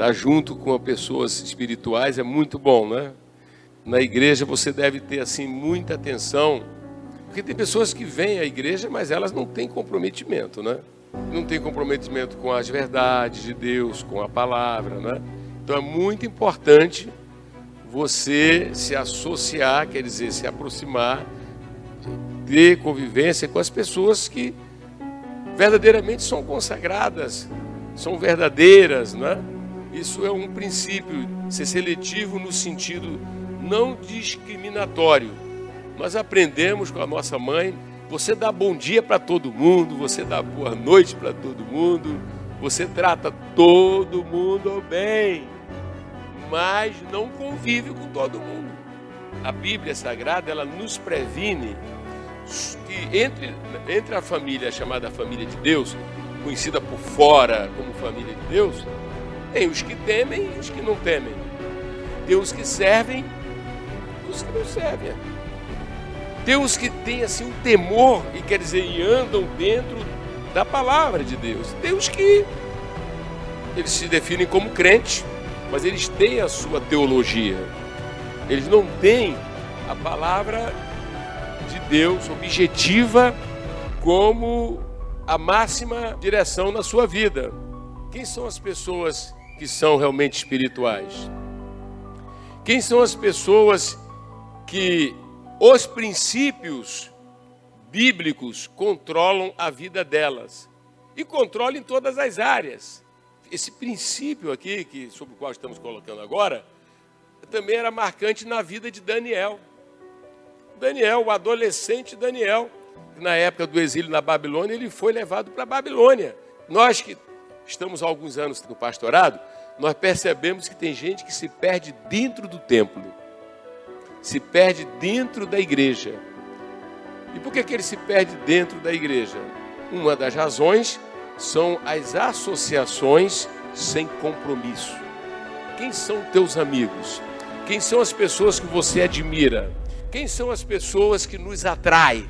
Estar junto com pessoas espirituais é muito bom, né? Na igreja você deve ter assim muita atenção, porque tem pessoas que vêm à igreja, mas elas não têm comprometimento, né? Não tem comprometimento com as verdades de Deus, com a palavra, né? Então é muito importante você se associar, quer dizer, se aproximar, ter convivência com as pessoas que verdadeiramente são consagradas, são verdadeiras, né? Isso é um princípio, ser seletivo no sentido não discriminatório. Nós aprendemos com a nossa mãe, você dá bom dia para todo mundo, você dá boa noite para todo mundo, você trata todo mundo bem, mas não convive com todo mundo. A Bíblia Sagrada, ela nos previne que entre, entre a família chamada família de Deus, conhecida por fora como família de Deus, tem os que temem e os que não temem. Tem os que servem e os que não servem. Tem os que têm assim um temor e quer dizer, e andam dentro da palavra de Deus. Tem os que eles se definem como crentes, mas eles têm a sua teologia. Eles não têm a palavra de Deus objetiva como a máxima direção na sua vida. Quem são as pessoas que são realmente espirituais? Quem são as pessoas que os princípios bíblicos controlam a vida delas e controlam em todas as áreas? Esse princípio aqui, que, sobre o qual estamos colocando agora, também era marcante na vida de Daniel. Daniel, o adolescente Daniel, na época do exílio na Babilônia, ele foi levado para a Babilônia. Nós que estamos há alguns anos no pastorado, nós percebemos que tem gente que se perde dentro do templo, se perde dentro da igreja. E por que, que ele se perde dentro da igreja? Uma das razões são as associações sem compromisso. Quem são teus amigos? Quem são as pessoas que você admira? Quem são as pessoas que nos atraem?